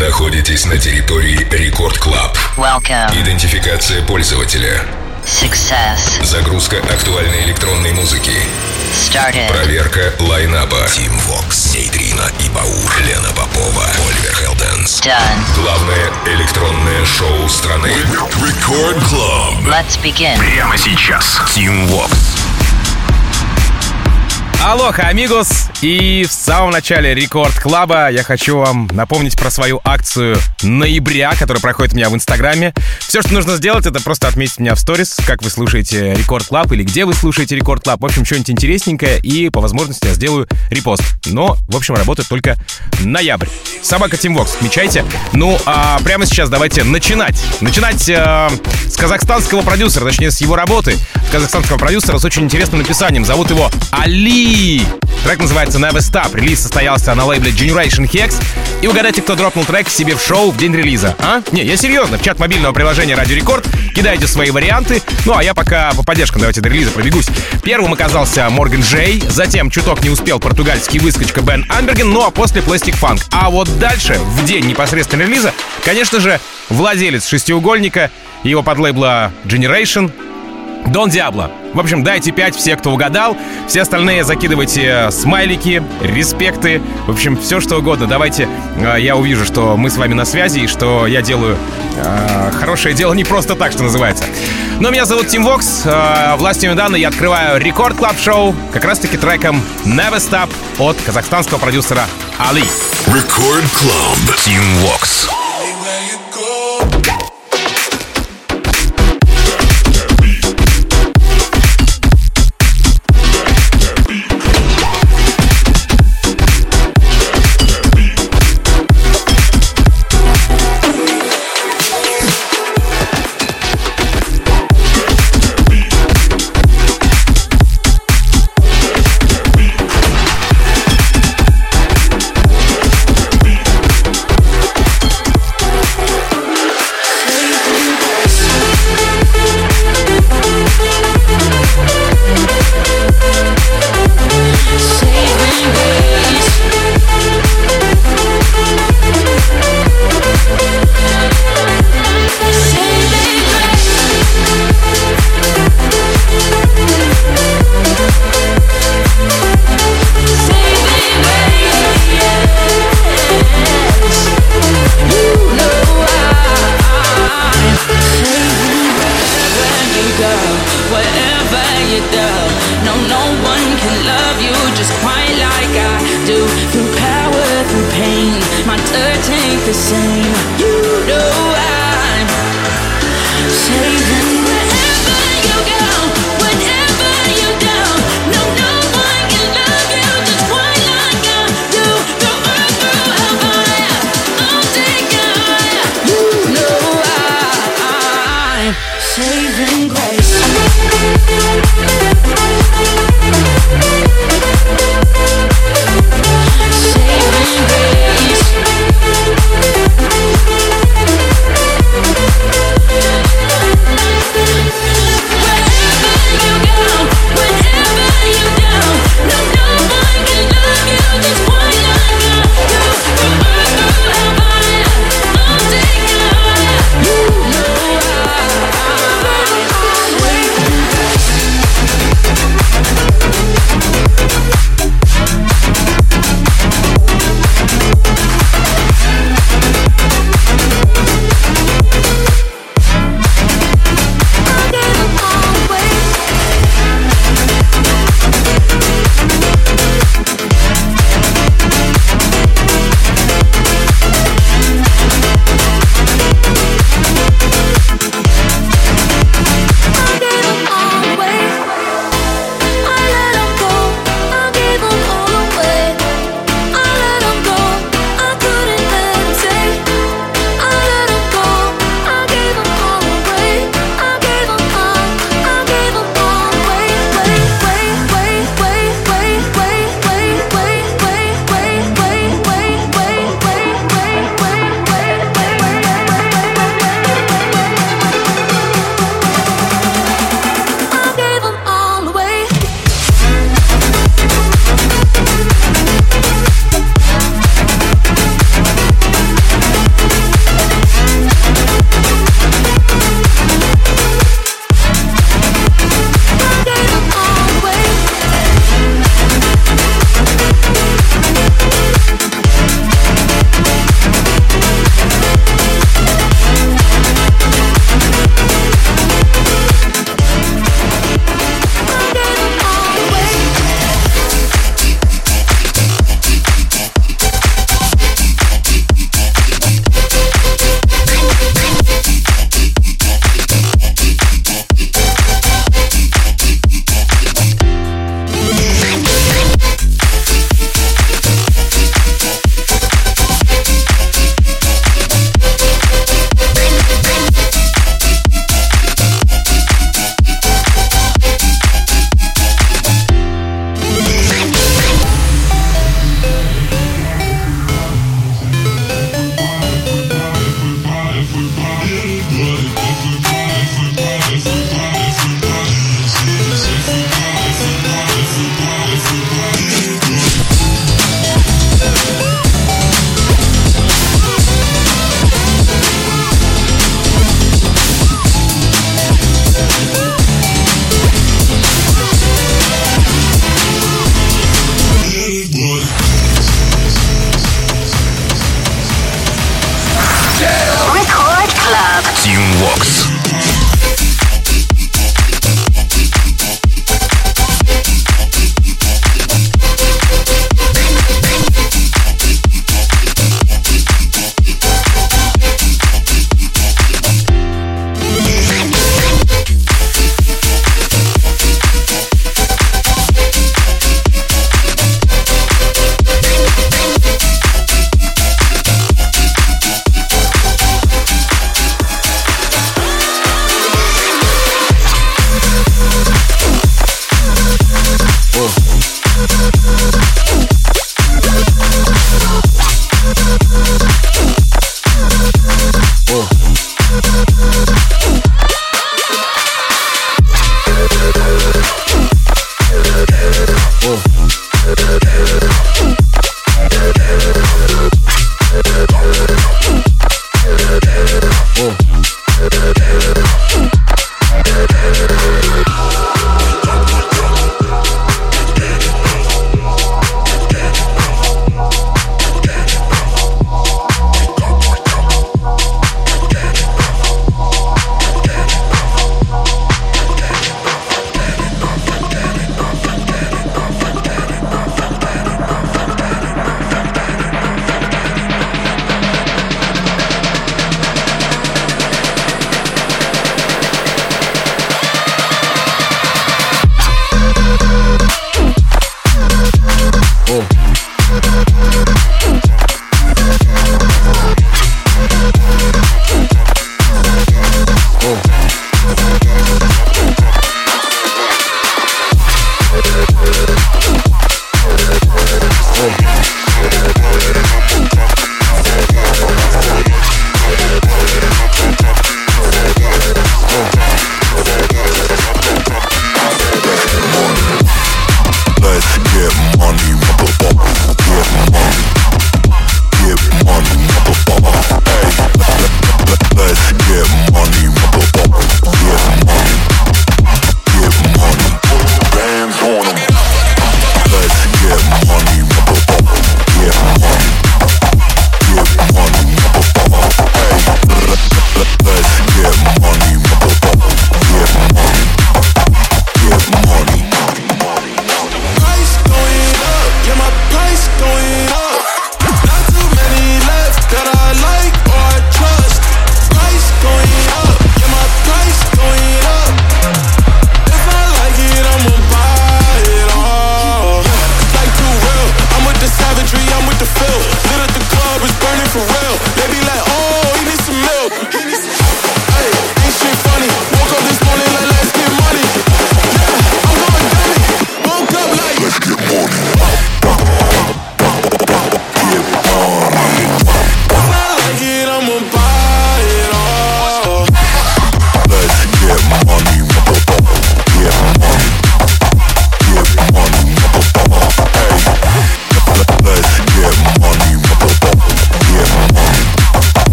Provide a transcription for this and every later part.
находитесь на территории Record Club. Идентификация пользователя. Success. Загрузка актуальной электронной музыки. Started. Проверка лайнапа. Тим Вокс, Нейтрино и Баур, Лена Попова, Оливер Хелденс. Done. Главное электронное шоу страны. Record Club. Let's begin. Прямо сейчас. Тим Вокс. Алоха, амигос! И в самом начале Record Club а я хочу вам напомнить про свою акцию ноября, которая проходит у меня в Инстаграме. Все, что нужно сделать, это просто отметить меня в сторис, как вы слушаете Record Club или где вы слушаете Record Club. В общем, что-нибудь интересненькое, и по возможности я сделаю репост. Но, в общем, работает только ноябрь. Собака Тимвокс, отмечайте. Ну, а прямо сейчас давайте начинать. Начинать э, с казахстанского продюсера, точнее, с его работы. Казахстанского продюсера с очень интересным написанием. Зовут его Али. Трек называется Never Stop. Релиз состоялся на лейбле Generation Hex. И угадайте, кто дропнул трек себе в шоу в день релиза, а? Не, я серьезно. В чат мобильного приложения Радио Рекорд кидайте свои варианты. Ну, а я пока по поддержкам давайте до релиза пробегусь. Первым оказался Морган Джей, затем чуток не успел португальский выскочка Бен Амберген, ну а после Plastic Funk. А вот дальше, в день непосредственно релиза, конечно же, владелец шестиугольника, его подлейбла Generation, Дон Диабло. В общем, дайте 5 все, кто угадал. Все остальные закидывайте смайлики, респекты. В общем, все что угодно. Давайте э, я увижу, что мы с вами на связи и что я делаю э, хорошее дело не просто так, что называется. Но меня зовут Тим Вокс. Э, властью недавно я открываю Record Club Show как раз-таки треком Never Stop от казахстанского продюсера Али. Record Club. Тим Вокс.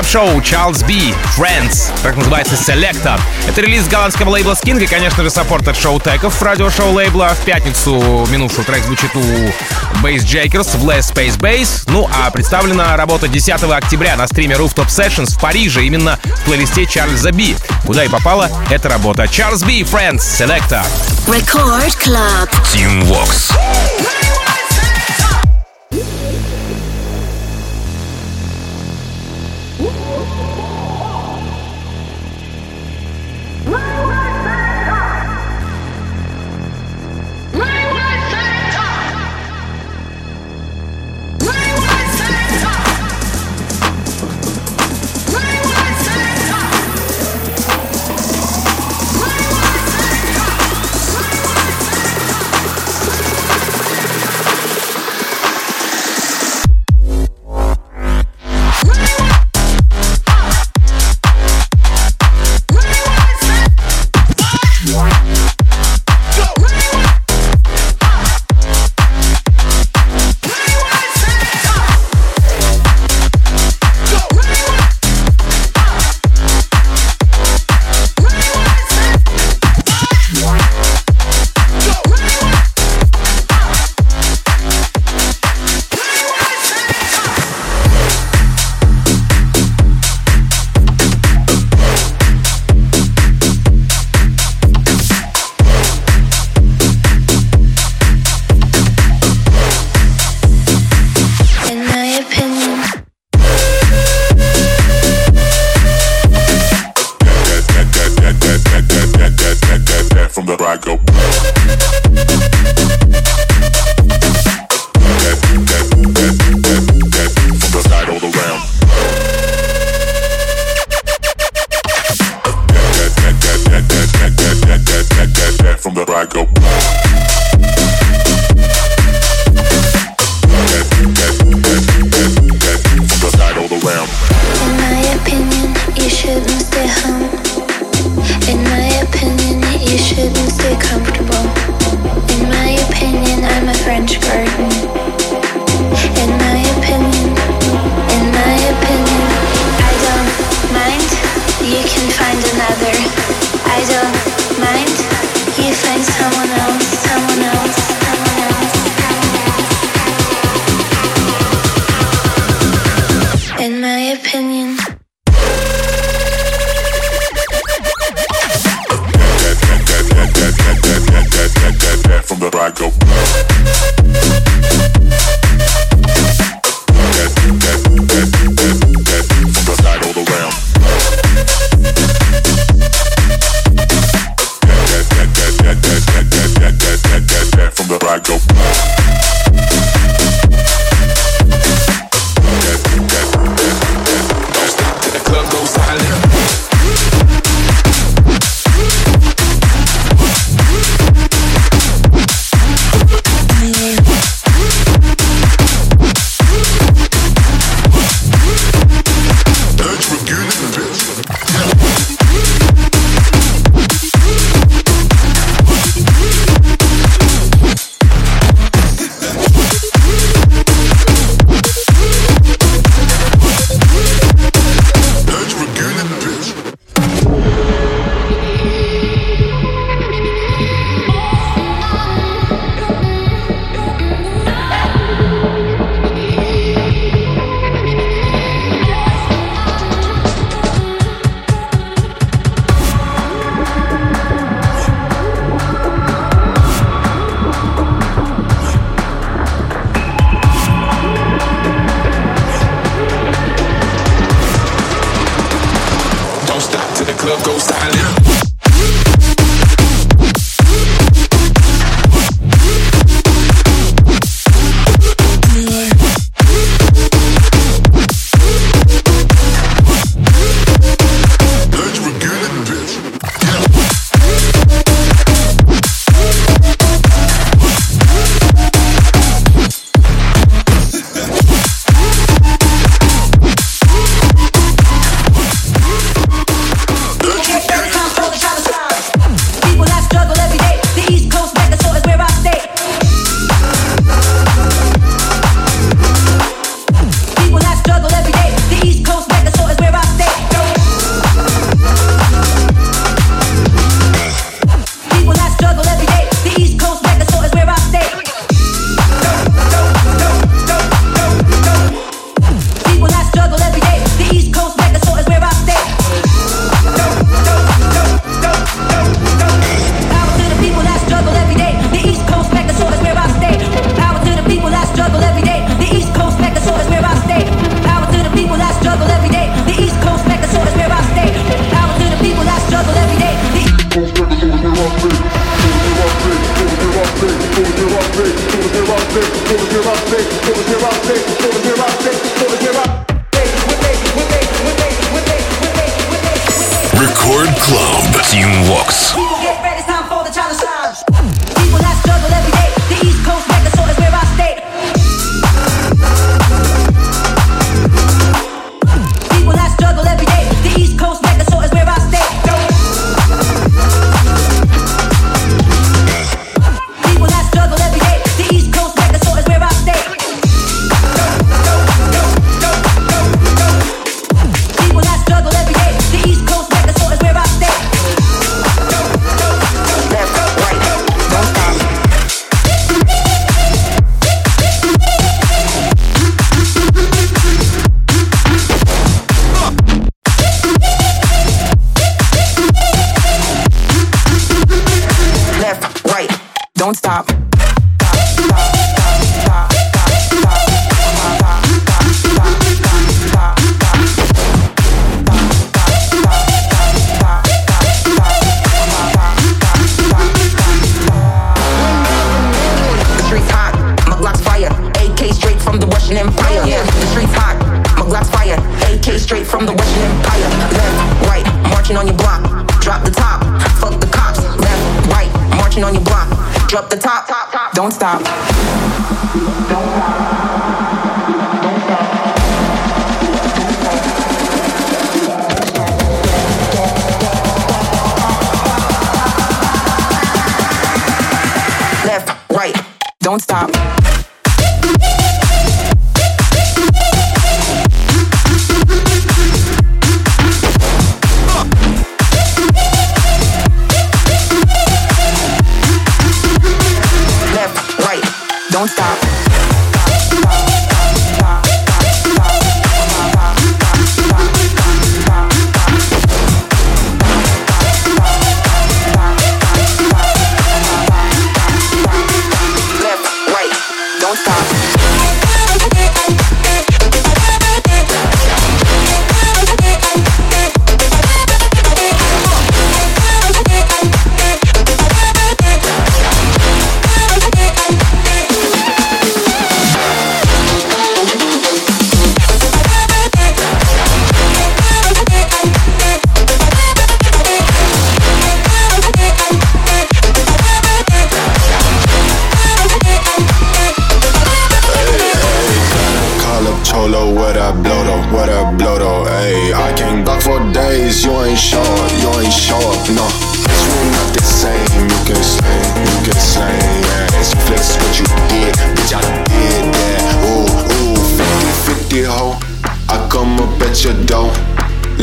клаб-шоу Charles B. Friends, так называется Selector. Это релиз голландского лейбла Skin и, конечно же, саппорт от шоу Теков, радиошоу лейбла. В пятницу минувший трек звучит у Bass Jackers в Less Space Bass. Ну, а представлена работа 10 октября на стриме Rooftop Sessions в Париже, именно в плейлисте Чарльза Би. Куда и попала эта работа. Charles B. Friends, Selector. Record Club. Team Vox. Opinion. stop.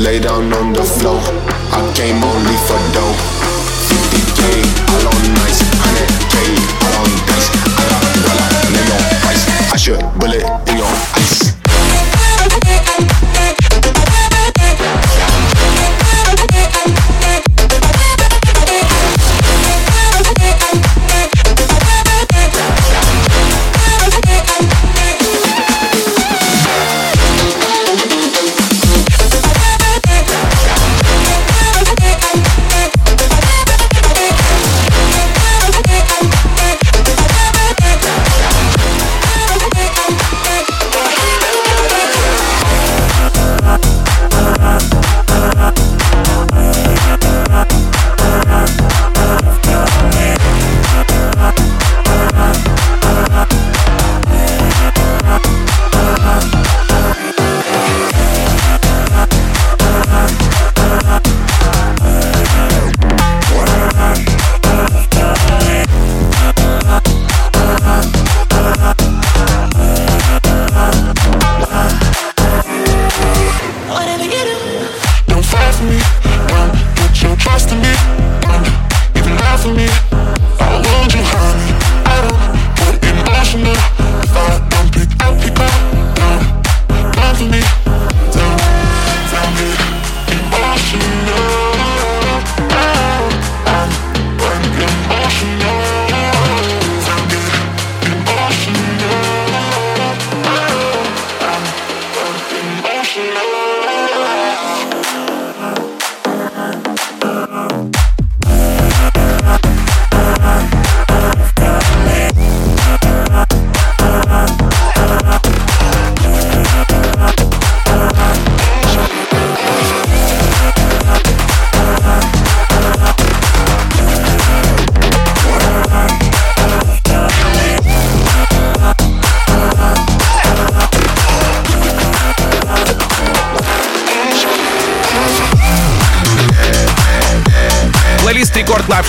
lay down on the floor. I came only for dough.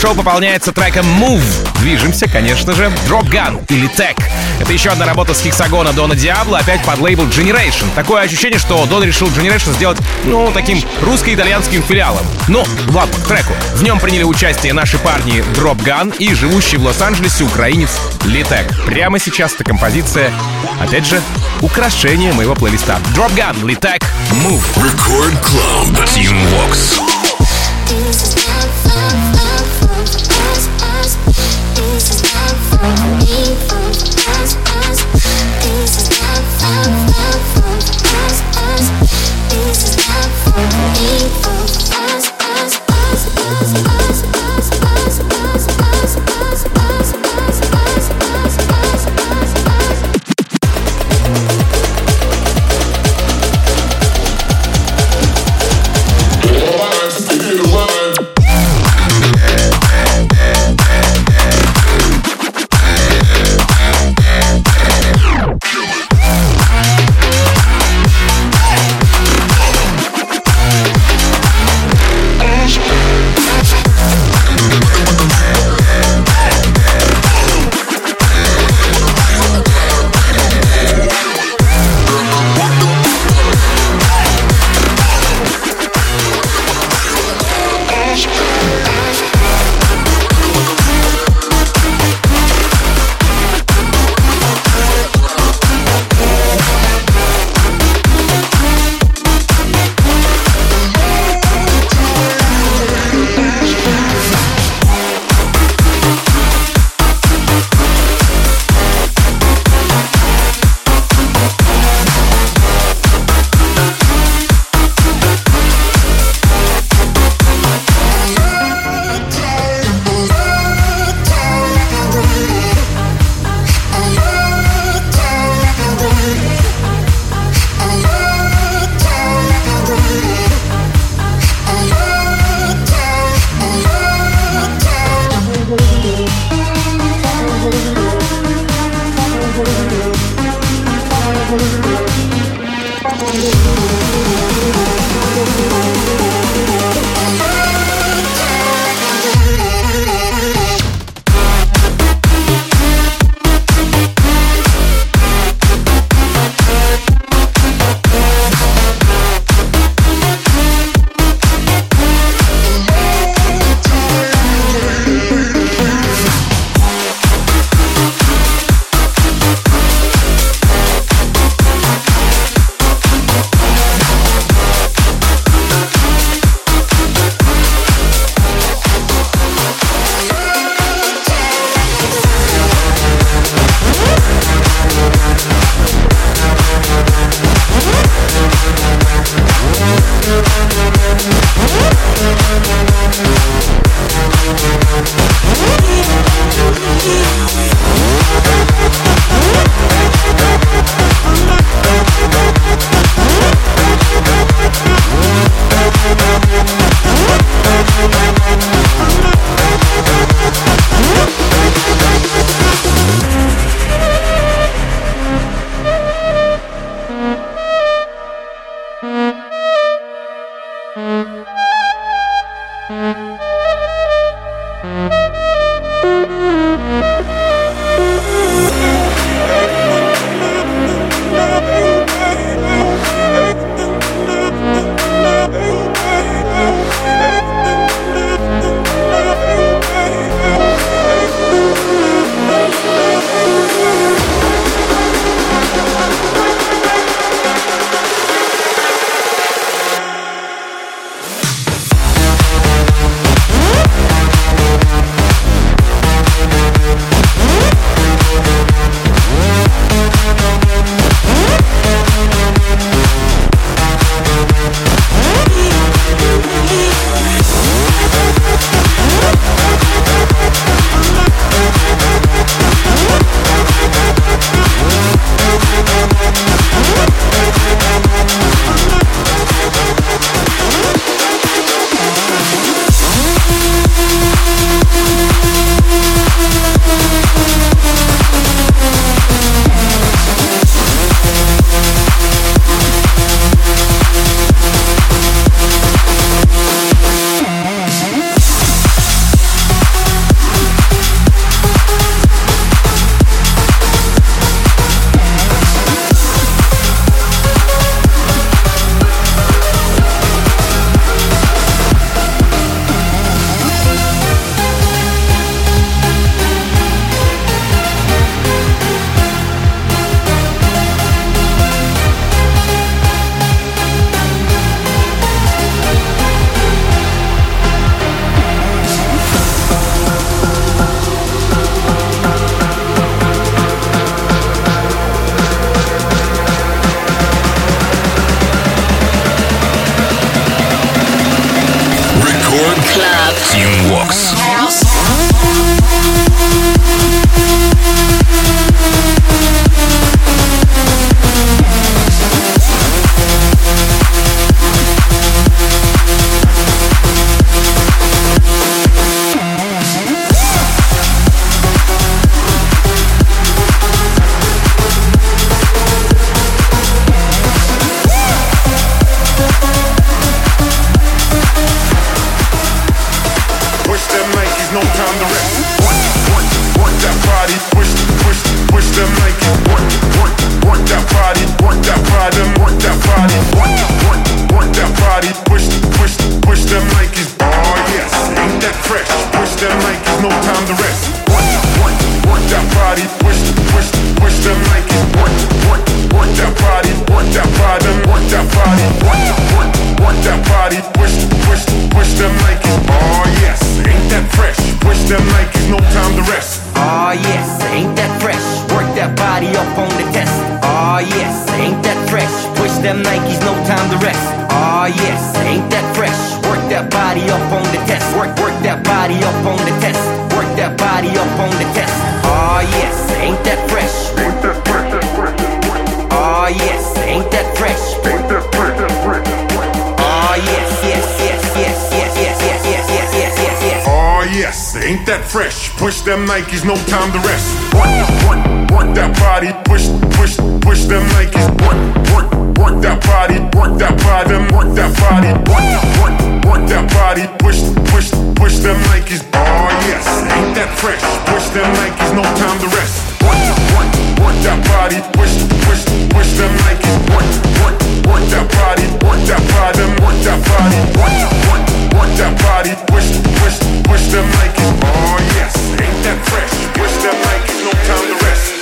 шоу пополняется треком Move. Движемся, конечно же, Drop Gun или Tech. Это еще одна работа с Хексагона Дона Диабло, опять под лейбл Generation. Такое ощущение, что Дон решил Generation сделать, ну, таким русско-итальянским филиалом. Ну, ладно, к треку. В нем приняли участие наши парни Drop Gun и живущий в Лос-Анджелесе украинец Литек. Прямо сейчас эта композиция, опять же, украшение моего плейлиста. Drop Gun, Литек, Move. Record Club. Team Vox. Work, work, work that body, push, push, push them like. Work, work, work that body, work that body, work that body. Work, work, work that body, push, push, push them like it. Oh, yes, ain't that fresh? Push them like no time to rest. Oh yes, ain't that fresh? Work that body up on the test. Oh yes, ain't that fresh? Push them Nikes, no time to rest. Oh yes, ain't that fresh? Work that body up on the test. Work, work that body up on the body up on the test. Oh yes, ain't that fresh? Fresh. Oh yes, ain't that fresh? Ain't. Oh yes, yes, yes, yes, yes, yes, yes, yes, yes, yes, yes. Oh yes, ain't that fresh? Push them Nikes, no time to rest. Work, work, work that body. Push, push, push them Nikes. Work, work, work that body. Work that body. Work that body. Work, work, work that body. Push, push, push them Nikes. Yes, ain't that fresh? Push them Nikes, no time to rest. Work, work, work that body. Push, push, push them Nikes. Work, work, work that body. Work that body. Work that body. Work, work, work that body. Push, push, push them Nikes. Oh yes, ain't that fresh? Push them Nikes, no time to rest.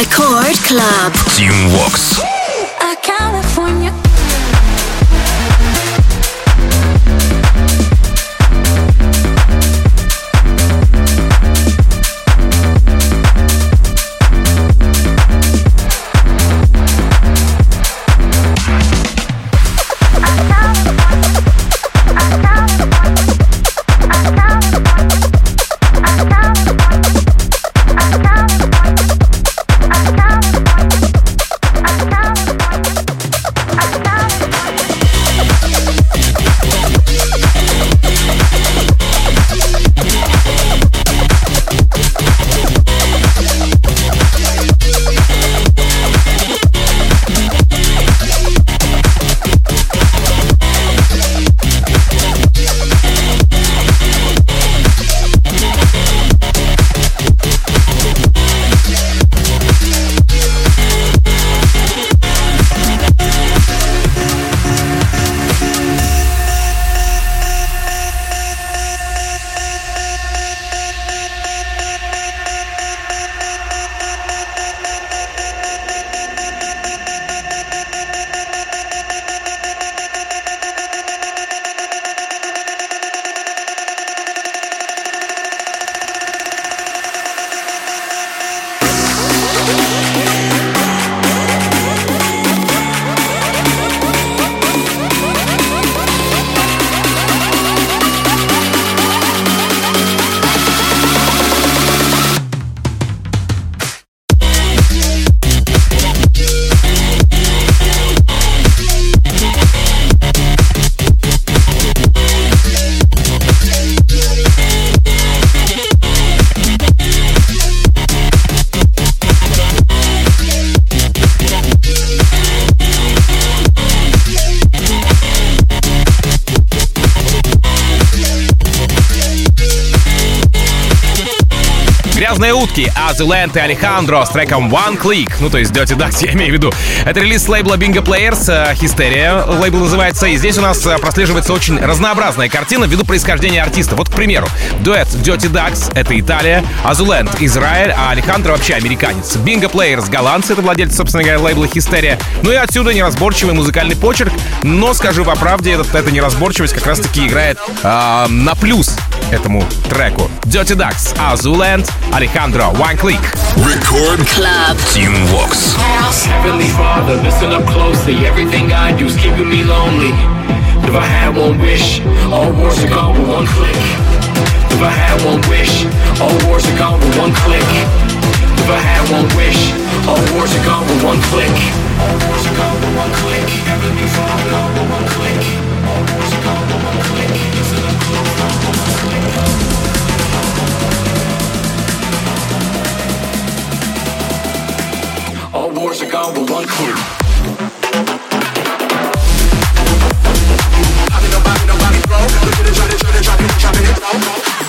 Record Club. Team Vox. «Звездные утки», Азуленд и Алехандро с треком One Click, ну то есть Dirty Ducks, я имею в виду. Это релиз лейбла Bingo Players, э, Хистерия лейбл называется, и здесь у нас э, прослеживается очень разнообразная картина ввиду происхождения артиста. Вот, к примеру, дуэт Dirty Ducks — это Италия, Азуленд — Израиль, а Алехандро вообще американец. Bingo Players — голландцы, это владельцы, собственно говоря, лейбла Хистерия. Ну и отсюда неразборчивый музыкальный почерк, но, скажу по правде, этот, эта неразборчивость как раз-таки играет э, на плюс этому треку. Dirty Ducks, Azuland, Alejandro, One Click. Record Club. Team Vox. Heavenly Father, listen up closely. Everything I do's keeping me lonely. If I had one wish, all wars are gone with one click. If I had one wish, all wars are gone with one click. If I had one wish, all wars are gone with one click. All wars are gone with one click. Heavenly Father, gone with one click. All wars are gone with one click. Listen up close, wars are gone with one clue. Nobody, nobody, bro. Look at it, try to, try to, try to, try to, try to,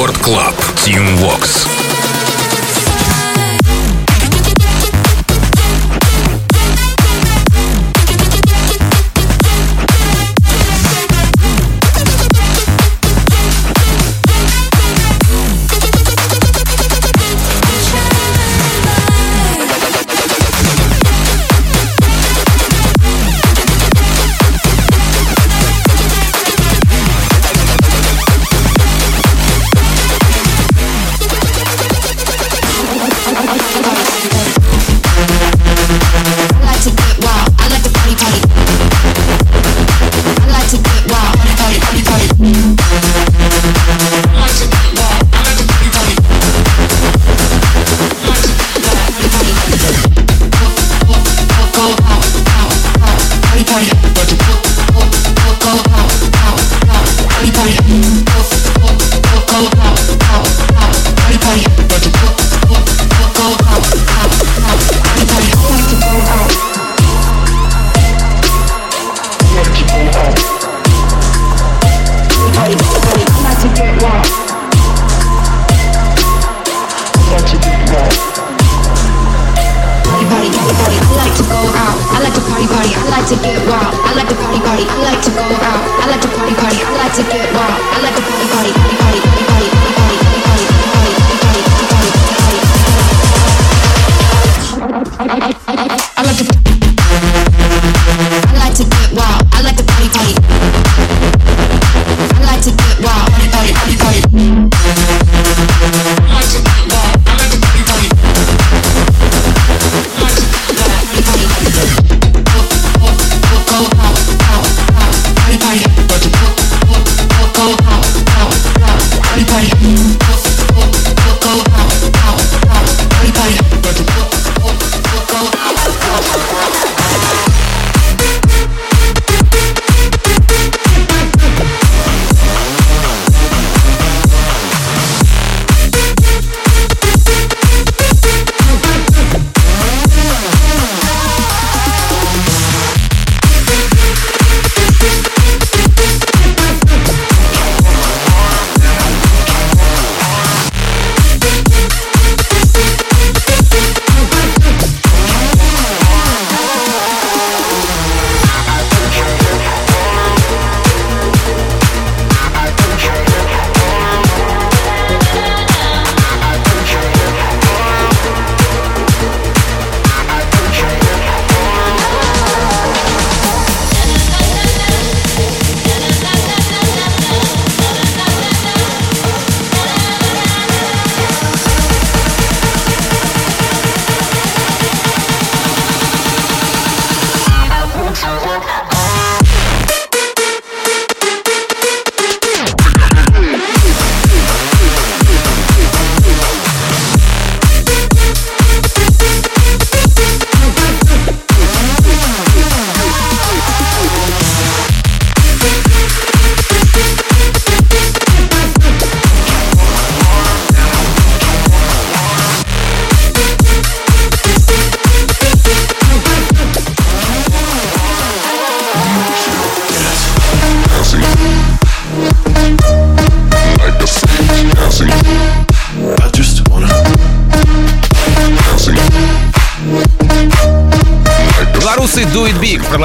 Рекорд Клаб. Тим Вокс.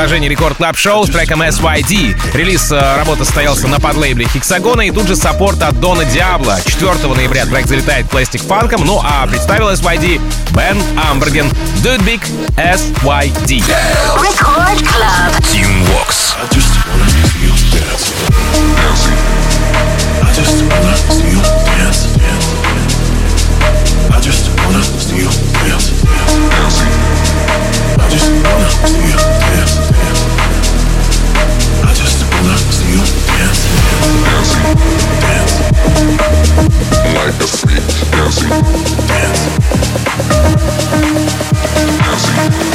Продолжение Рекорд Клаб Шоу с треком SYD. Релиз э, работы состоялся на подлейбле Хексагона и тут же саппорт от Дона Диабло. 4 ноября трек залетает пластик фанком, ну а представил SYD Бен Амберген. It big SYD. Record Club. Team Vox. I just wanna see you dance. I just wanna see you dance. Freak, dancing. Dance. Dancing.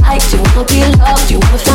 liked, you wanna be loved, you wanna feel.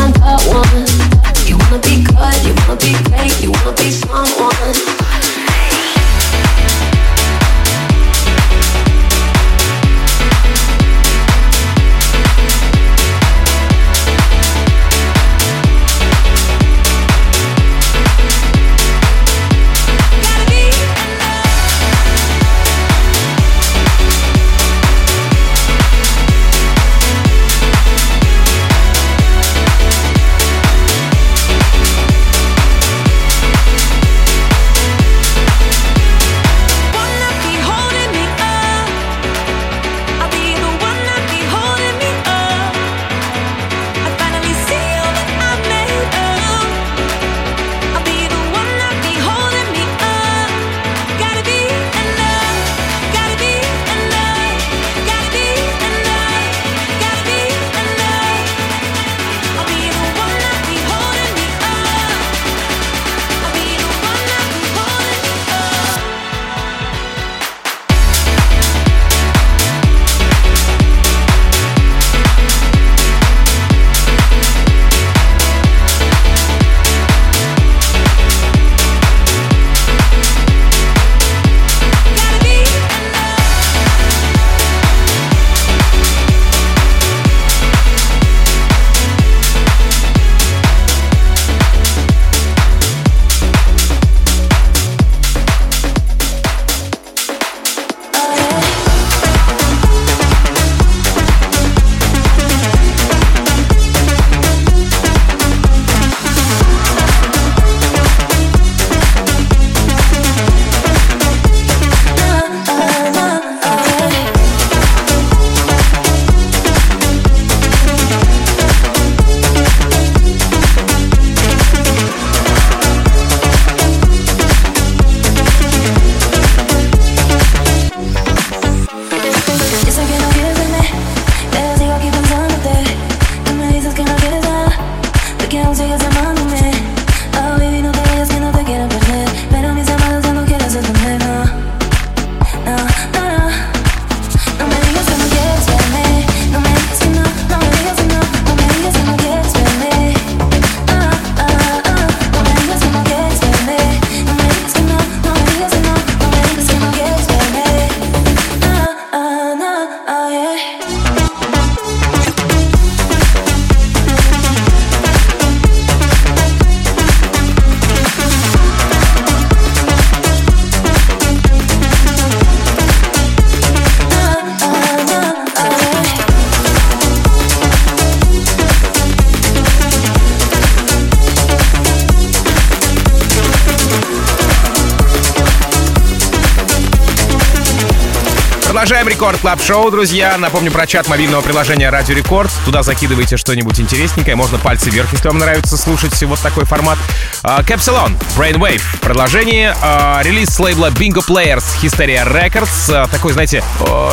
Club Show, друзья. Напомню про чат мобильного приложения Радио Рекорд. Туда закидывайте что-нибудь интересненькое. Можно пальцы вверх, если вам нравится слушать вот такой формат. А, Capsalon, Brainwave. Продолжение. А, релиз с лейбла Bingo Players, Hysteria Records. А, такой, знаете,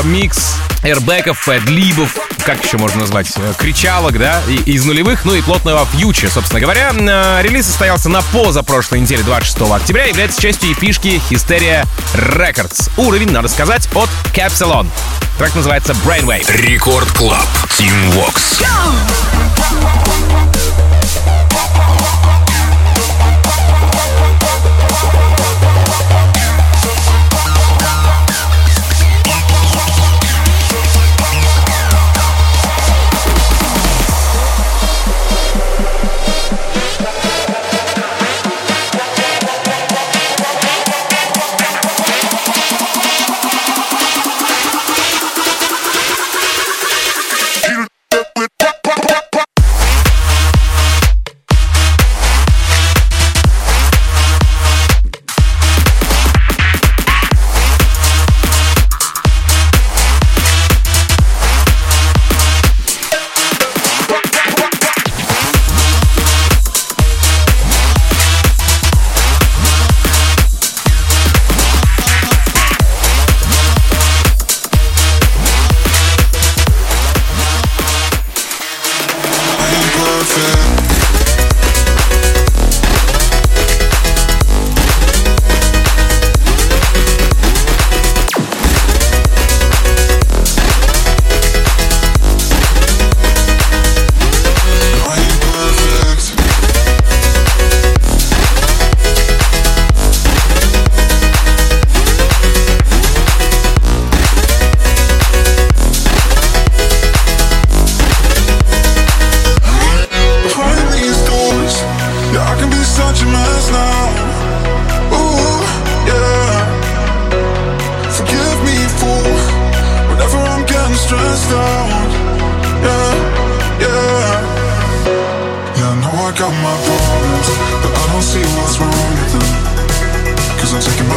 микс эйрбеков, эдлибов, как еще можно назвать, э, кричалок, да, из нулевых, ну и плотного фьюча, собственно говоря. Релиз состоялся на позапрошлой неделе, 26 октября, является частью эпишки Hysteria Records. Уровень, надо сказать, от Capsalon. Трек называется Brainwave. Record Club. Тим Вокс. Behind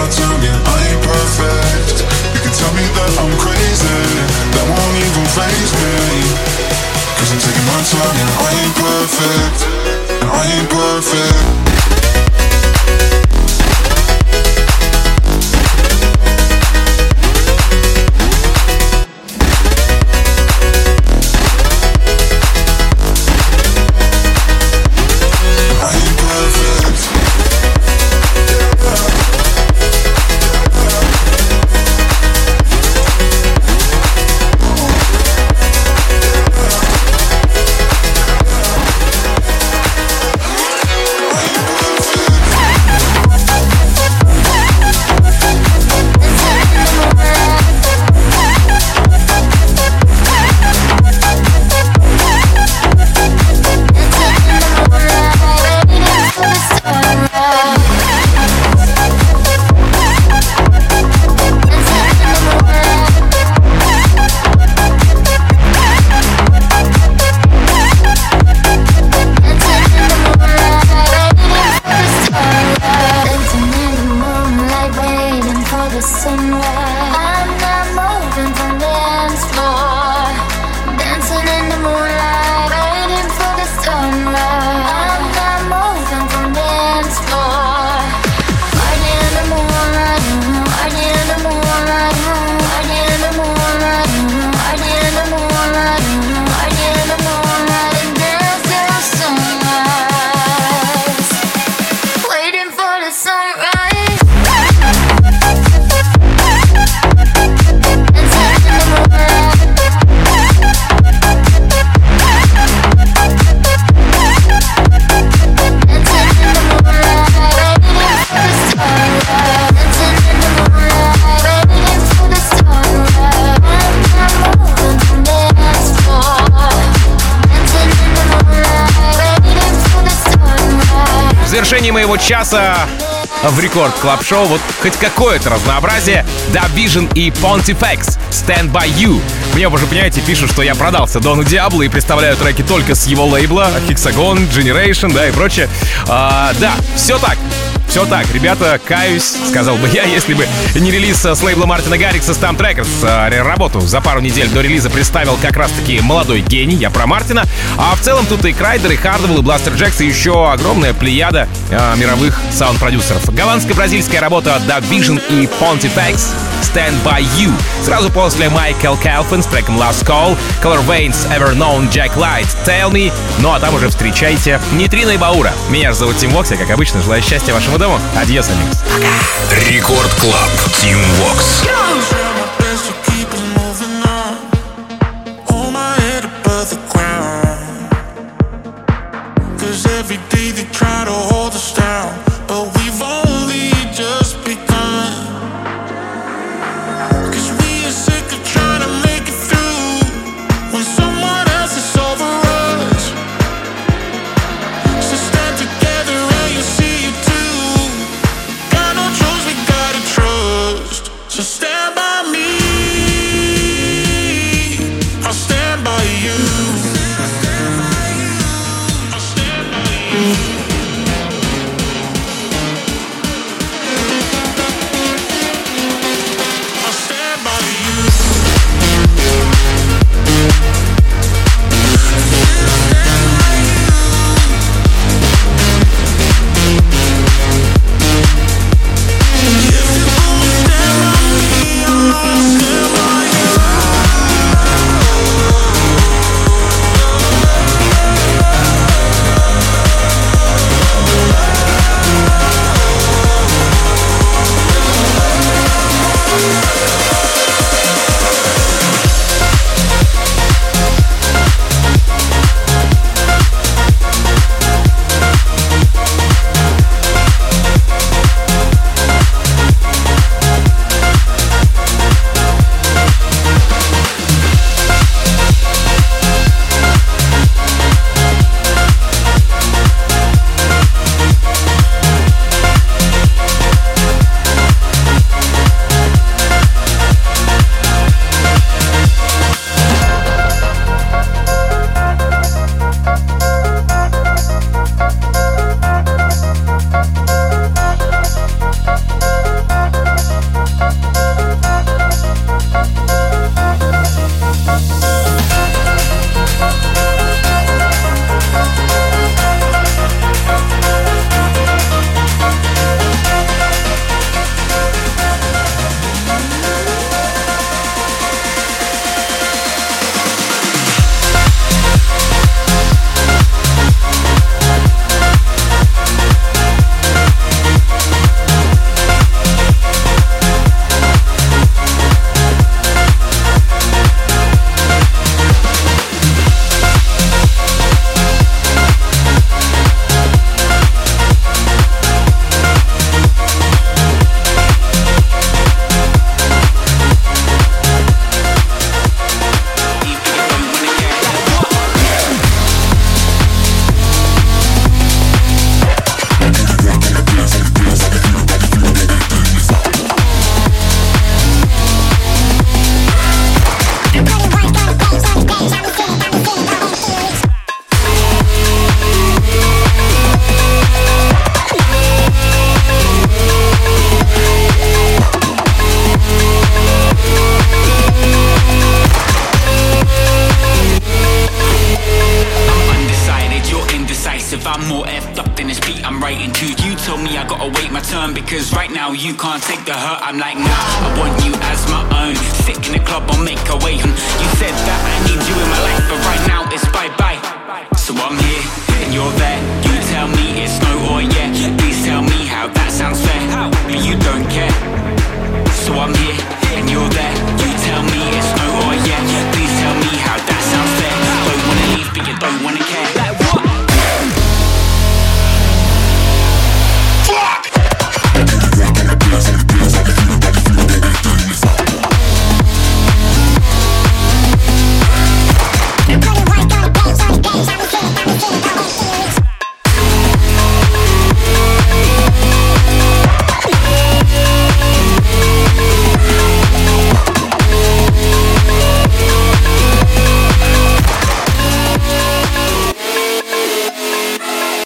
I ain't perfect. You can tell me that I'm crazy, that won't even phase me. Cause I'm taking my time, yeah, I ain't perfect. And I ain't perfect. завершении моего часа в рекорд клаб шоу вот хоть какое-то разнообразие. да Vision и Pontifex Stand By You. Мне уже, понимаете, пишут, что я продался Дону Диаблу и представляю треки только с его лейбла Hexagon, Generation, да, и прочее. А, да, все так. Все так, ребята, каюсь, сказал бы я, если бы не релиз с лейбла Мартина Гаррикса Stamp Records. А, работу за пару недель до релиза представил как раз-таки молодой гений, я про Мартина. А в целом тут и Kryder, и Hardwell, и Blasterjaxx, и еще огромная плеяда э, мировых саунд-продюсеров. Голландско-бразильская работа The Vision и Pontifex Stand By You. Сразу после Michael Calfan с треком Last Call, Color Veins, Ever Known, Jack Light, Tell Me. Ну а там уже встречайте Нейтрино и Баура. Меня же зовут Тим Вокс, я, как обычно, желаю счастья вашему дому. Адьос, амигос. Record Club Тим Вокс. Go!